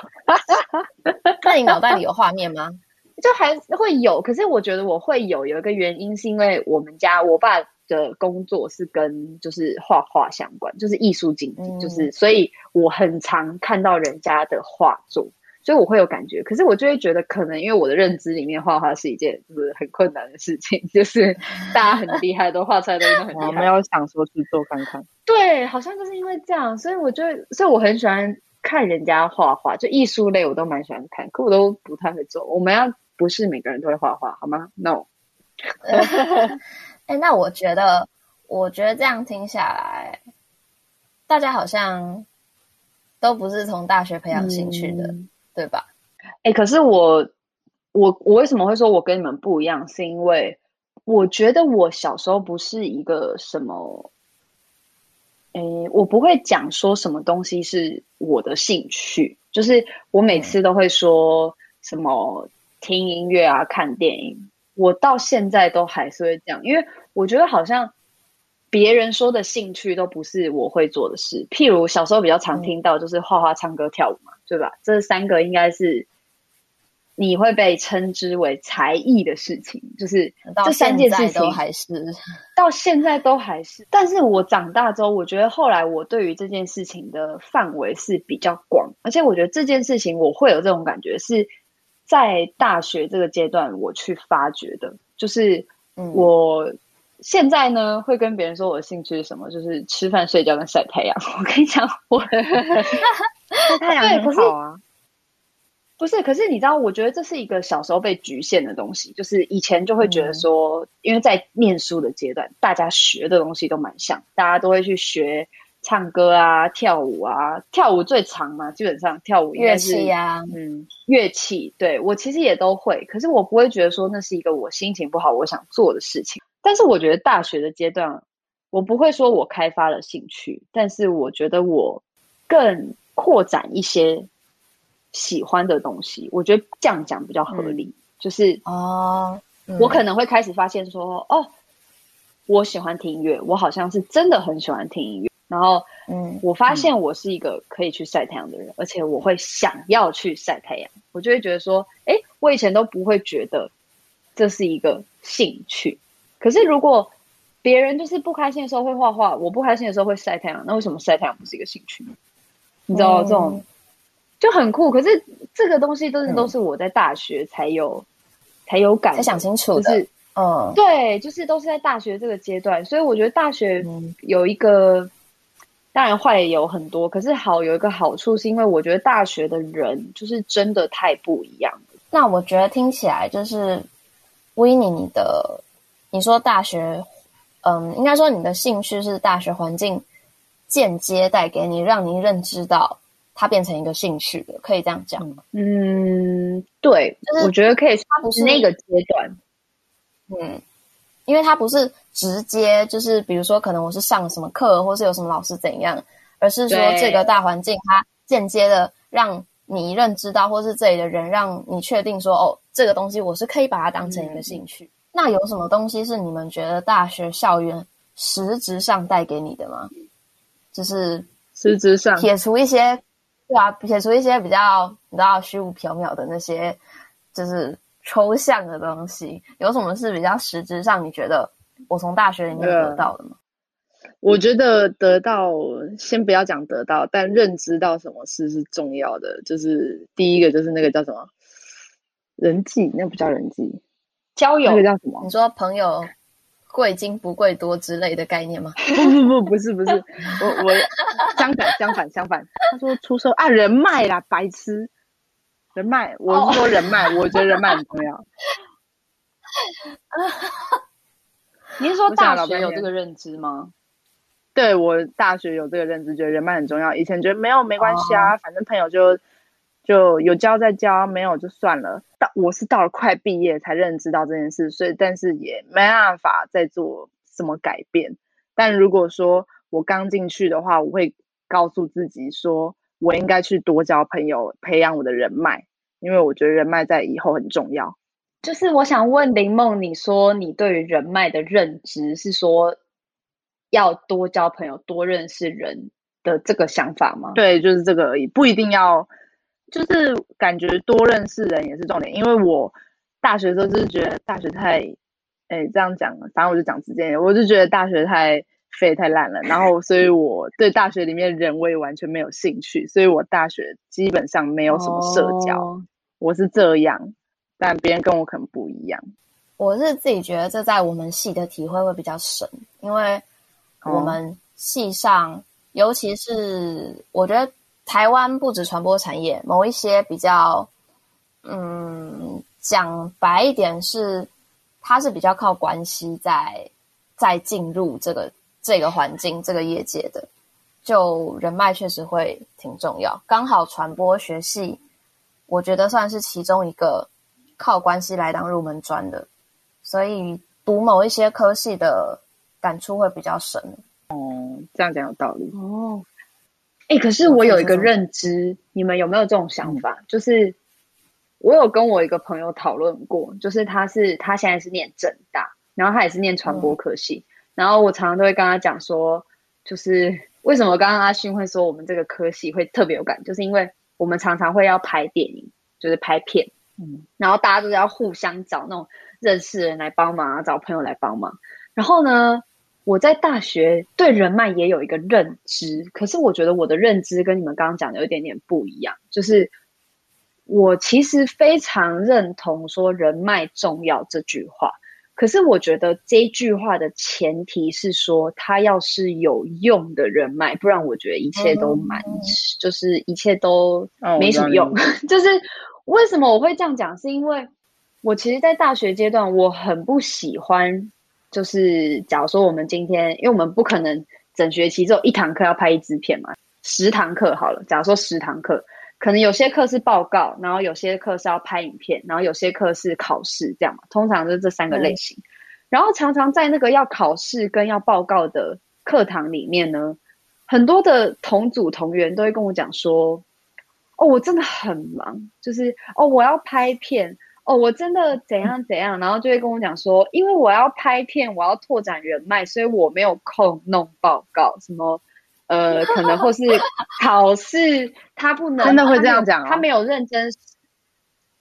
(laughs) 那你脑袋里有画面吗？(laughs) 就还会有，可是我觉得我会有有一个原因，是因为我们家我爸的工作是跟就是画画相关，就是艺术经济，就是所以我很常看到人家的画作。所以我会有感觉，可是我就会觉得，可能因为我的认知里面，画画是一件就是很困难的事情，(laughs) 就是大家很厉害，都画出来的都很厉害。我没有想说去做看看。(laughs) 对，好像就是因为这样，所以我就，所以我很喜欢看人家画画，就艺术类我都蛮喜欢看，可我都不太会做。我们要不是每个人都会画画，好吗？No。(laughs) 哎，那我觉得，我觉得这样听下来，大家好像都不是从大学培养兴趣的。嗯对吧？哎，可是我我我为什么会说我跟你们不一样？是因为我觉得我小时候不是一个什么，哎，我不会讲说什么东西是我的兴趣，就是我每次都会说什么听音乐啊、看电影，我到现在都还是会这样，因为我觉得好像别人说的兴趣都不是我会做的事。譬如小时候比较常听到就是画画、唱歌、跳舞嘛，对吧？这三个应该是你会被称之为才艺的事情，就是这三件事情都还是到现在都还是。但是我长大之后，我觉得后来我对于这件事情的范围是比较广，而且我觉得这件事情我会有这种感觉是。在大学这个阶段，我去发掘的，就是我现在呢会跟别人说我的兴趣是什么，就是吃饭、睡觉跟晒太阳。(laughs) 我跟你讲，我晒太阳很好啊。不是，可是你知道，我觉得这是一个小时候被局限的东西，就是以前就会觉得说，因为在念书的阶段，大家学的东西都蛮像，大家都会去学。唱歌啊，跳舞啊，跳舞最长嘛，基本上跳舞乐器呀、啊，嗯，乐器，对，我其实也都会，可是我不会觉得说那是一个我心情不好我想做的事情。但是我觉得大学的阶段，我不会说我开发了兴趣，但是我觉得我更扩展一些喜欢的东西。我觉得这样讲比较合理，嗯、就是哦，嗯、我可能会开始发现说，哦，我喜欢听音乐，我好像是真的很喜欢听音乐。然后，嗯，我发现我是一个可以去晒太阳的人，嗯、而且我会想要去晒太阳。我就会觉得说，哎，我以前都不会觉得这是一个兴趣。可是如果别人就是不开心的时候会画画，我不开心的时候会晒太阳，那为什么晒太阳不是一个兴趣呢？你知道、嗯、这种就很酷。可是这个东西都是、嗯、都是我在大学才有才有感，才想清楚的。就是、嗯，对，就是都是在大学这个阶段，所以我觉得大学有一个。当然坏也有很多，可是好有一个好处，是因为我觉得大学的人就是真的太不一样了。那我觉得听起来就是，Winnie，你的你说大学，嗯，应该说你的兴趣是大学环境间接带给你，让你认知到它变成一个兴趣的，可以这样讲吗？嗯，对，就是我觉得可以，它不是那个阶段，嗯。因为它不是直接，就是比如说，可能我是上什么课，或是有什么老师怎样，而是说这个大环境它间接的让你认知到，或是这里的人让你确定说，哦，这个东西我是可以把它当成一个兴趣。嗯、那有什么东西是你们觉得大学校园实质上带给你的吗？就是实质上撇除一些，对啊，撇除一些比较你知道虚无缥缈的那些，就是。抽象的东西有什么是比较实质上？你觉得我从大学里面得到的吗？我觉得得到，先不要讲得到，但认知到什么事是重要的。就是第一个，就是那个叫什么人际，那不叫人际，交友，那个叫什么？你说朋友贵精不贵多之类的概念吗？(laughs) 不不不，不是不是，我我相反相反相反，他说出售啊人脉啦，白痴。人脉，我是说人脉，oh. 我觉得人脉很重要。(laughs) 您是说大学有这个认知吗？对，我大学有这个认知，觉得人脉很重要。以前觉得没有没关系啊，oh. 反正朋友就就有交再交，没有就算了。到我是到了快毕业才认知到这件事，所以但是也没办法再做什么改变。但如果说我刚进去的话，我会告诉自己说。我应该去多交朋友，培养我的人脉，因为我觉得人脉在以后很重要。就是我想问林梦，你说你对于人脉的认知是说要多交朋友、多认识人的这个想法吗？对，就是这个而已，不一定要，就是感觉多认识人也是重点。因为我大学的时候就是觉得大学太，哎，这样讲，反正我就讲直接点，我就觉得大学太。废太烂了，然后所以我对大学里面人我也完全没有兴趣，所以我大学基本上没有什么社交。哦、我是这样，但别人跟我可能不一样。我是自己觉得这在我们系的体会会比较深，因为我们系上，哦、尤其是我觉得台湾不止传播产业，某一些比较，嗯，讲白一点是，它是比较靠关系在在进入这个。这个环境，这个业界的，就人脉确实会挺重要。刚好传播学系，我觉得算是其中一个靠关系来当入门专的，所以读某一些科系的感触会比较深。哦，这样讲有道理。哦，哎，可是我有一个认知，你们有没有这种想法？嗯、就是我有跟我一个朋友讨论过，就是他是他现在是念正大，然后他也是念传播科系，嗯、然后我常常都会跟他讲说，就是为什么刚刚阿勋会说我们这个科系会特别有感，就是因为我们常常会要拍电影，就是拍片，嗯，然后大家都是要互相找那种认识的人来帮忙，找朋友来帮忙，然后呢，我在大学对人脉也有一个认知，可是我觉得我的认知跟你们刚刚讲的有一点点不一样。就是我其实非常认同说人脉重要这句话，可是我觉得这句话的前提是说他要是有用的人脉，不然我觉得一切都蛮，嗯、就是一切都没什么用。哦、(laughs) 就是为什么我会这样讲？是因为我其实，在大学阶段，我很不喜欢。就是假如说我们今天，因为我们不可能整学期只有一堂课要拍一支片嘛，十堂课好了。假如说十堂课，可能有些课是报告，然后有些课是要拍影片，然后有些课是考试，这样嘛。通常就是这三个类型。嗯、然后常常在那个要考试跟要报告的课堂里面呢，很多的同组同员都会跟我讲说：“哦，我真的很忙，就是哦，我要拍片。”哦，我真的怎样怎样，然后就会跟我讲说，因为我要拍片，我要拓展人脉，所以我没有空弄报告，什么呃，可能或是 (laughs) 考试，他不能真的会这样讲、哦，他没有认真，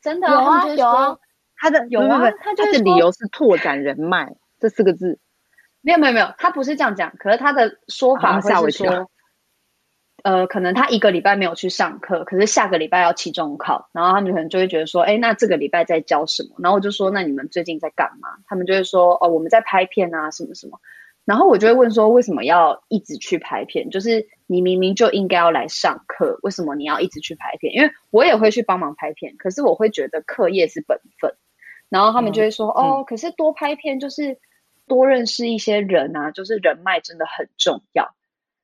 真的、啊、有啊有啊，他的有啊，他的理由是拓展人脉这四个字，没有没有没有，他不是这样讲，可是他的说法会是说。呃，可能他一个礼拜没有去上课，可是下个礼拜要期中考，然后他们可能就会觉得说，哎，那这个礼拜在教什么？然后我就说，那你们最近在干嘛？他们就会说，哦，我们在拍片啊，什么什么。然后我就会问说，为什么要一直去拍片？就是你明明就应该要来上课，为什么你要一直去拍片？因为我也会去帮忙拍片，可是我会觉得课业是本分。然后他们就会说，嗯、哦，可是多拍片就是多认识一些人啊，就是人脉真的很重要。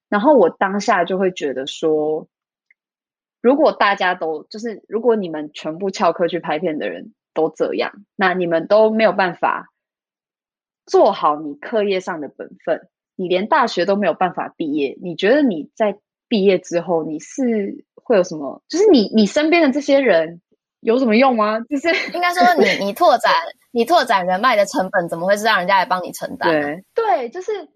然后我当下就会觉得说，如果大家都就是，如果你们全部翘课去拍片的人都这样，那你们都没有办法做好你课业上的本分，你连大学都没有办法毕业。你觉得你在毕业之后，你是会有什么？就是你你身边的这些人有什么用吗？(laughs) 就是应该说你，你你拓展你拓展人脉的成本，怎么会是让人家来帮你承担？对对，就是。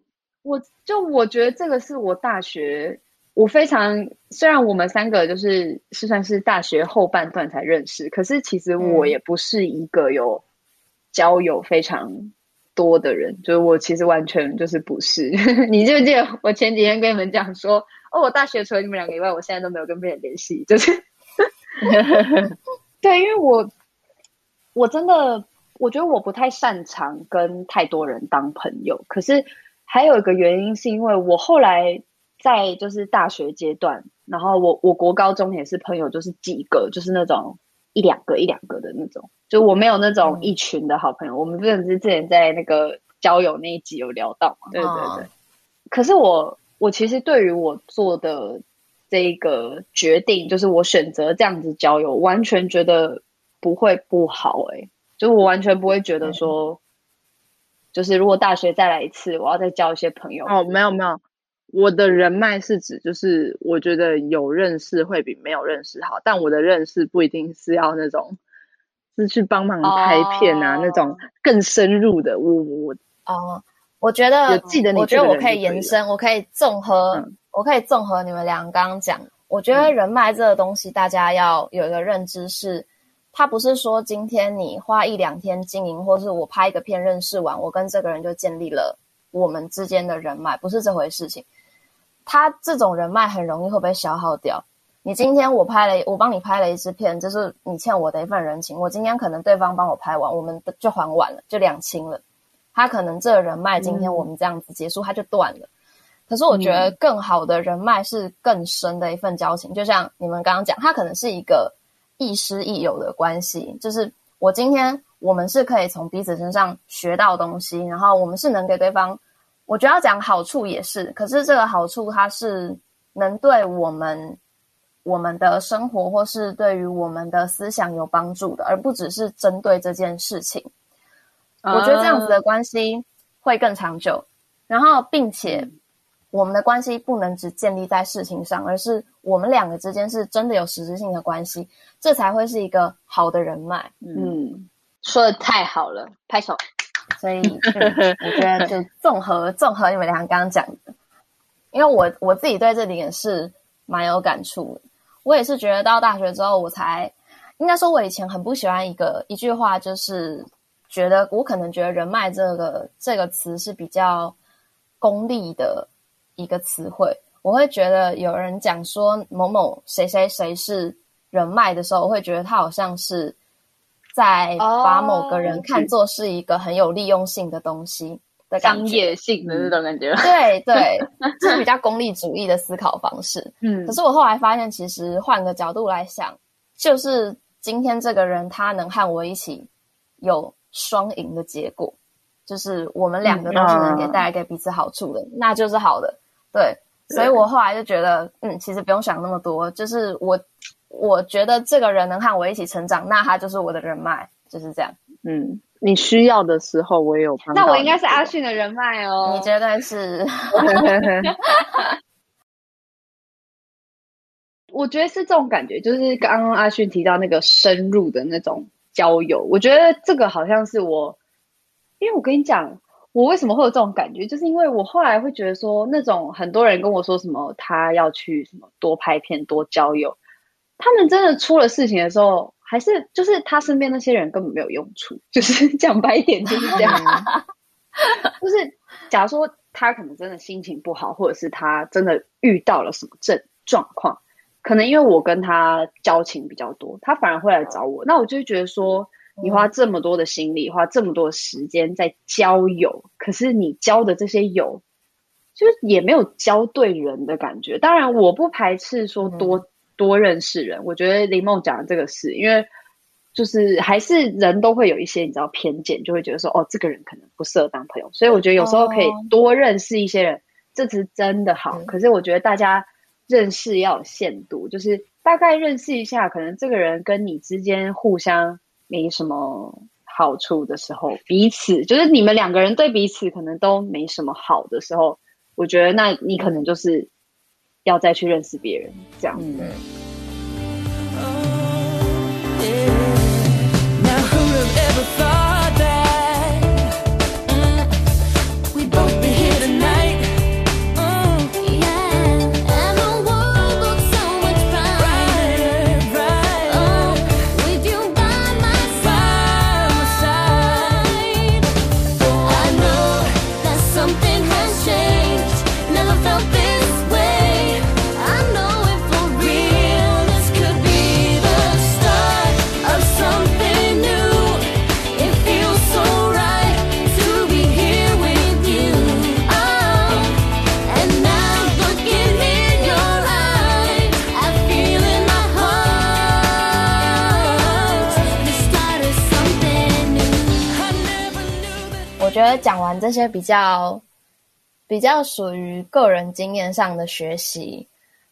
我就我觉得这个是我大学，我非常虽然我们三个就是是算是大学后半段才认识，可是其实我也不是一个有交友非常多的人，就是我其实完全就是不是。(laughs) 你记不记得我前几天跟你们讲说，哦，我大学除了你们两个以外，我现在都没有跟别人联系，就是 (laughs) 对，因为我我真的我觉得我不太擅长跟太多人当朋友，可是。还有一个原因是因为我后来在就是大学阶段，然后我我国高中也是朋友，就是几个，就是那种一两个一两个的那种，就我没有那种一群的好朋友。嗯、我们不是之前在那个交友那一集有聊到嘛？对对对。可是我我其实对于我做的这个决定，就是我选择这样子交友，完全觉得不会不好哎、欸，就我完全不会觉得说。嗯就是如果大学再来一次，我要再交一些朋友。哦，没有没有，我的人脉是指就是我觉得有认识会比没有认识好，但我的认识不一定是要那种是去帮忙拍片啊、oh. 那种更深入的。我我哦，我觉得记得你，我觉得我可以延伸，我可以综合，嗯、我可以综合你们俩刚刚讲。我觉得人脉这个东西，大家要有一个认知是。他不是说今天你花一两天经营，或是我拍一个片认识完，我跟这个人就建立了我们之间的人脉，不是这回事情。他这种人脉很容易会被消耗掉。你今天我拍了，我帮你拍了一支片，这是你欠我的一份人情。我今天可能对方帮我拍完，我们就还完了，就两清了。他可能这人脉今天我们这样子结束，他就断了。可是我觉得更好的人脉是更深的一份交情，就像你们刚刚讲，他可能是一个。亦师亦友的关系，就是我今天我们是可以从彼此身上学到东西，然后我们是能给对方，我觉得要讲好处也是，可是这个好处它是能对我们我们的生活或是对于我们的思想有帮助的，而不只是针对这件事情。我觉得这样子的关系会更长久，然后并且我们的关系不能只建立在事情上，而是我们两个之间是真的有实质性的关系，这才会是一个好的人脉。嗯，说的太好了，拍手。所以、嗯、我觉得就 (laughs) 综合综合你们俩刚刚讲的，因为我我自己对这点也是蛮有感触的。我也是觉得到大学之后，我才应该说，我以前很不喜欢一个一句话，就是觉得我可能觉得人脉这个这个词是比较功利的。一个词汇，我会觉得有人讲说某某谁谁谁是人脉的时候，我会觉得他好像是在把某个人看作是一个很有利用性的东西的感觉，商业性的那种感觉。对对，(laughs) 这是比较功利主义的思考方式。嗯，可是我后来发现，其实换个角度来想，就是今天这个人他能和我一起有双赢的结果，就是我们两个都是能给带来给彼此好处的，嗯，那就是好的。对，所以我后来就觉得，嗯，其实不用想那么多，就是我我觉得这个人能和我一起成长，那他就是我的人脉，就是这样。嗯，你需要的时候我也有帮。那我应该是阿迅的人脉哦，你绝对是。(laughs) 我觉得是这种感觉，就是刚刚阿迅提到那个深入的那种交友，我觉得这个好像是我，因为我跟你讲。我为什么会有这种感觉？就是因为我后来会觉得说，那种很多人跟我说什么，他要去什么多拍片、多交友，他们真的出了事情的时候，还是就是他身边那些人根本没有用处。就是 (laughs) 讲白一点就是这样，(laughs) 就是假如说他可能真的心情不好，或者是他真的遇到了什么症状况，可能因为我跟他交情比较多，他反而会来找我，那我就会觉得说。你花这么多的心力，花这么多的时间在交友，可是你交的这些友，就是也没有交对人的感觉。当然，我不排斥说多、嗯、多认识人。我觉得林梦讲的这个是，因为就是还是人都会有一些你知道偏见，就会觉得说哦，这个人可能不适合当朋友。所以我觉得有时候可以多认识一些人，哦、这是真的好、嗯。可是我觉得大家认识要有限度，就是大概认识一下，可能这个人跟你之间互相。没什么好处的时候，彼此就是你们两个人对彼此可能都没什么好的时候，我觉得那你可能就是要再去认识别人这样子。讲完这些比较比较属于个人经验上的学习，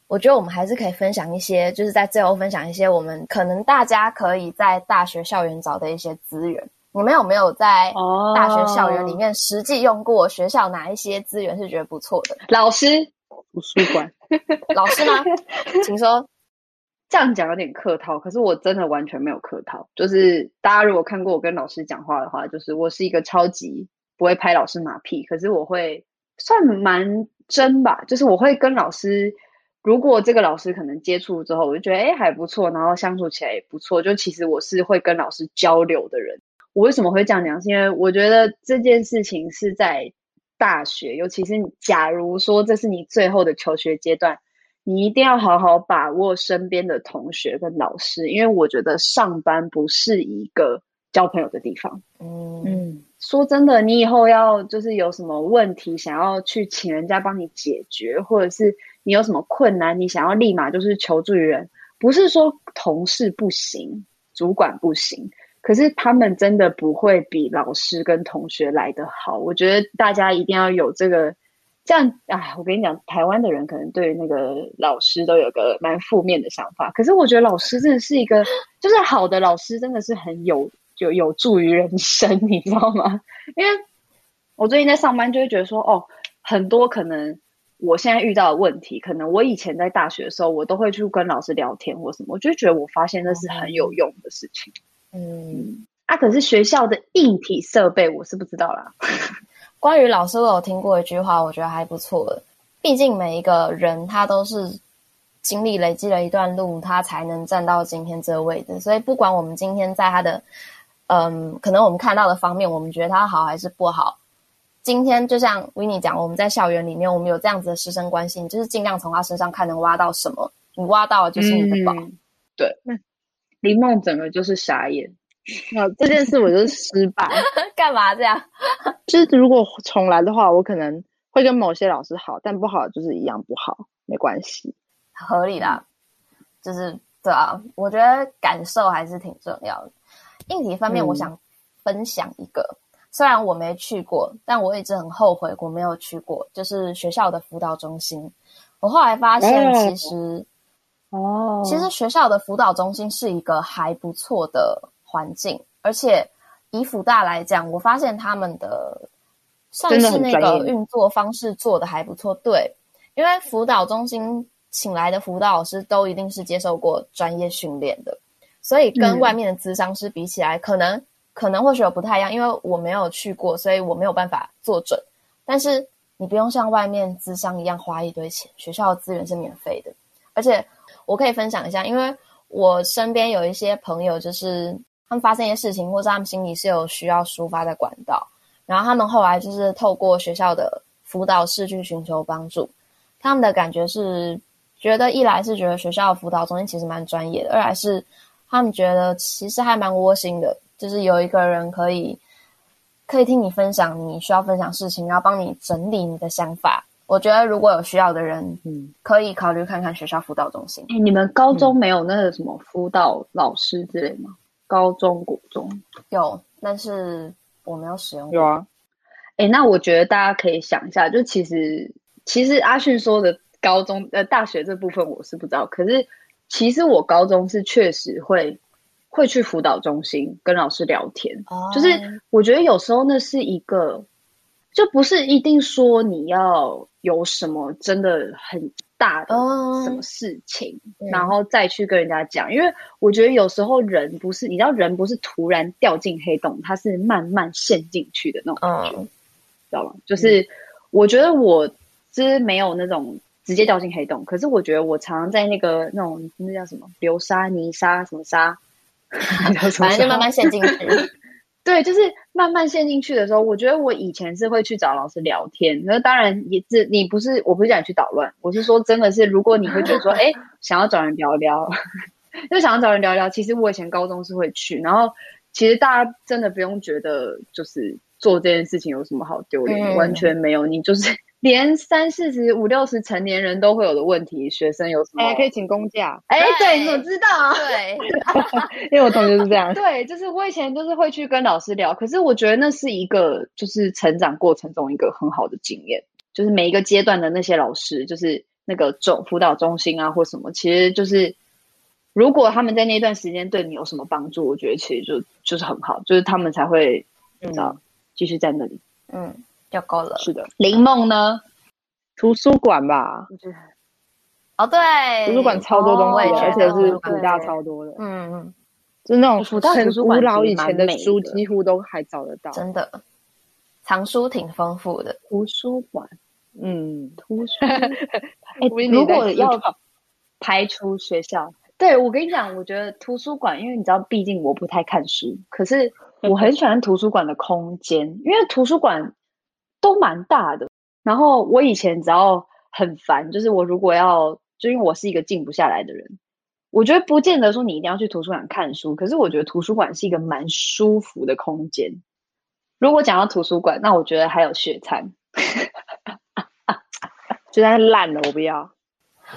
我觉得我们还是可以分享一些，就是在最后分享一些我们可能大家可以在大学校园找的一些资源。你们有没有在大学校园里面实际用过学校哪一些资源是觉得不错的？老师、图书馆、(laughs) 老师吗？(laughs) 请说。这样讲有点客套，可是我真的完全没有客套。就是大家如果看过我跟老师讲话的话，就是我是一个超级。不会拍老师马屁，可是我会算蛮真吧，就是我会跟老师，如果这个老师可能接触之后，我就觉得诶还不错，然后相处起来也不错，就其实我是会跟老师交流的人。我为什么会这样讲？是因为我觉得这件事情是在大学，尤其是假如说这是你最后的求学阶段，你一定要好好把握身边的同学跟老师，因为我觉得上班不是一个交朋友的地方。嗯。说真的，你以后要就是有什么问题想要去请人家帮你解决，或者是你有什么困难，你想要立马就是求助于人，不是说同事不行，主管不行，可是他们真的不会比老师跟同学来得好。我觉得大家一定要有这个，这样哎，我跟你讲，台湾的人可能对那个老师都有个蛮负面的想法，可是我觉得老师真的是一个，就是好的老师真的是很有。就有助于人生，(laughs) 你知道吗？因为我最近在上班，就会觉得说，哦，很多可能我现在遇到的问题，可能我以前在大学的时候，我都会去跟老师聊天或什么，我就觉得我发现那是很有用的事情。嗯，啊，可是学校的硬体设备我是不知道啦。(laughs) 关于老师，我有听过一句话，我觉得还不错的。毕竟每一个人他都是经历累积了一段路，他才能站到今天这个位置。所以不管我们今天在他的，嗯，可能我们看到的方面，我们觉得他好还是不好。今天就像 Winnie 讲，我们在校园里面，我们有这样子的师生关系，你就是尽量从他身上看能挖到什么，你挖到的就是你的宝。嗯、对，那林梦整个就是傻眼。(laughs) 那这件事我就是失败，(laughs) 干嘛这样？就是如果重来的话，我可能会跟某些老师好，但不好就是一样不好，没关系，合理的。就是对啊，我觉得感受还是挺重要的。硬体方面，我想分享一个。嗯虽然我没去过，但我一直很后悔我没有去过。就是学校的辅导中心，我后来发现，其实哦，其实学校的辅导中心是一个还不错的环境，而且以辅大来讲，我发现他们的算是那个运作方式做的还不错。对，因为辅导中心请来的辅导老师都一定是接受过专业训练的，所以跟外面的咨商师比起来，嗯、可能。可能或许有不太一样，因为我没有去过，所以我没有办法做准。但是你不用像外面咨商一样花一堆钱，学校的资源是免费的。而且我可以分享一下，因为我身边有一些朋友，就是他们发生一些事情，或者他们心里是有需要抒发的管道，然后他们后来就是透过学校的辅导室去寻求帮助。他们的感觉是觉得，一来是觉得学校的辅导中心其实蛮专业的，二来是他们觉得其实还蛮窝心的。就是有一个人可以可以听你分享你需要分享事情，然后帮你整理你的想法。我觉得如果有需要的人，嗯，可以考虑看看学校辅导中心。哎，你们高中没有那个什么辅导老师之类吗？嗯、高中、国中有，但是我没有使用过。有啊。哎，那我觉得大家可以想一下，就其实其实阿迅说的高中呃大学这部分我是不知道，可是其实我高中是确实会。会去辅导中心跟老师聊天，oh. 就是我觉得有时候那是一个，就不是一定说你要有什么真的很大的什么事情，oh. 然后再去跟人家讲，因为我觉得有时候人不是，你知道人不是突然掉进黑洞，他是慢慢陷进去的那种感觉，oh. 知道吗？就是我觉得我其实没有那种直接掉进黑洞，可是我觉得我常常在那个那种那叫什么流沙、泥沙 (laughs) 什么沙。反正就慢慢陷进去，(laughs) 对，就是慢慢陷进去的时候，我觉得我以前是会去找老师聊天。那当然也是，你不是，我不是叫你去捣乱，我是说真的是，如果你会觉得说，(laughs) 哎，想要找人聊聊，就想要找人聊聊。其实我以前高中是会去，然后其实大家真的不用觉得就是做这件事情有什么好丢脸，嗯、完全没有，你就是。连三四十五六十成年人都会有的问题，学生有什么？哎，可以请公假。哎，对，你怎么知道啊？对，(laughs) 因为我同学是这样。(laughs) 对，就是我以前就是会去跟老师聊，可是我觉得那是一个就是成长过程中一个很好的经验，就是每一个阶段的那些老师，就是那个中辅导中心啊或什么，其实就是如果他们在那段时间对你有什么帮助，我觉得其实就就是很好，就是他们才会你知道继续在那里。嗯。就够了。是的，林梦呢？图书馆吧。哦，对，图书馆超多东西，而且是古大超多的。嗯嗯，就是那种很古老以前的书，几乎都还找得到。真的，藏书挺丰富的。图书馆，嗯，图书。(laughs) 哎，如果要排除学校，对，我跟你讲，我觉得图书馆，因为你知道，毕竟我不太看书，可是我很喜欢图书馆的空间，因为图书馆。都蛮大的，然后我以前只要很烦，就是我如果要，就因为我是一个静不下来的人，我觉得不见得说你一定要去图书馆看书，可是我觉得图书馆是一个蛮舒服的空间。如果讲到图书馆，那我觉得还有学餐，觉得它烂了，我不要。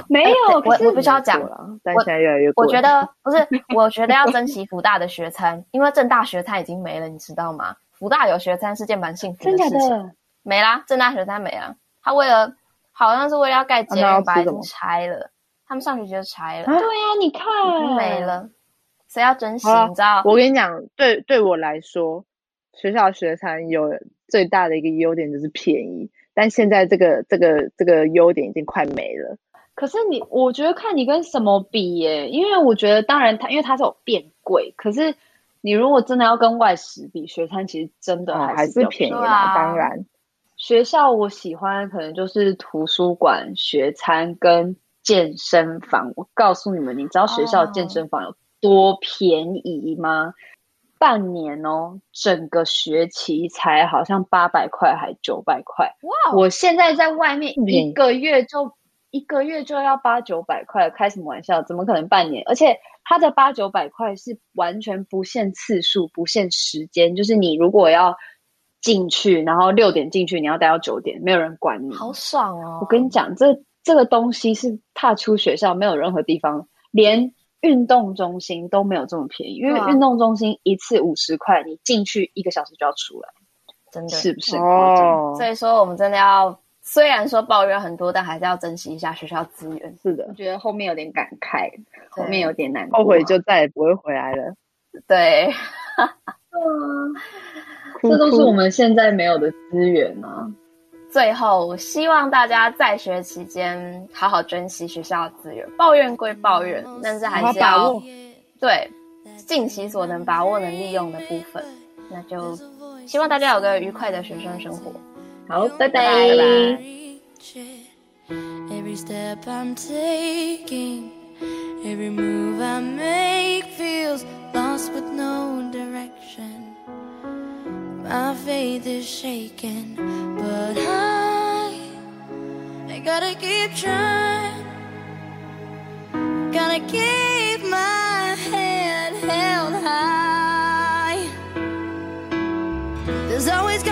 没有，我我不需要讲了，但现在越来越。(laughs) 我觉得不是，我觉得要珍惜福大的学餐，因为正大学餐已经没了，你知道吗？福大有学餐是件蛮幸福的事情。真的。没啦，正大学餐没了。他为了好像是为了要盖捷运，把已经拆了。他们上学期就拆了。对呀，你看，没了。谁要珍惜？你知道？我跟你讲，对对我来说，学校学餐有最大的一个优点就是便宜。但现在这个这个这个优点已经快没了。可是你，我觉得看你跟什么比耶，因为我觉得当然它，因为它是有变贵，可是你如果真的要跟外食比，学餐其实真的还是，还是便宜啦，当然。学校我喜欢可能就是图书馆、学餐跟健身房。我告诉你们，你知道学校健身房有多便宜吗？哦、半年哦，整个学期才好像八百块还九百块。哇！我现在在外面一个月就、嗯、一个月就要八九百块，开什么玩笑？怎么可能半年？而且它的八九百块是完全不限次数、不限时间，就是你如果要。进去，然后六点进去，你要待到九点，没有人管你，好爽哦！我跟你讲，这这个东西是踏出学校，没有任何地方，连运动中心都没有这么便宜。因为运动中心一次五十块，你进去一个小时就要出来，真的是不是？哦，所以说我们真的要，虽然说抱怨很多，但还是要珍惜一下学校资源。是的，我觉得后面有点感慨，后面有点难过，后悔就再也不会回来了。对。(laughs) (laughs) 嗯，这都是我们现在没有的资源啊。最后我希望大家在学期间好好珍惜学校的资源抱怨归抱怨但是还是要对尽其所能把握能利用的部分那就希望大家有个愉快的学生生活。好拜拜。Every step i'm taking every move i make feels lost with no direction. My faith is shaken, but I, I gotta keep trying. Gotta keep my head held high. There's always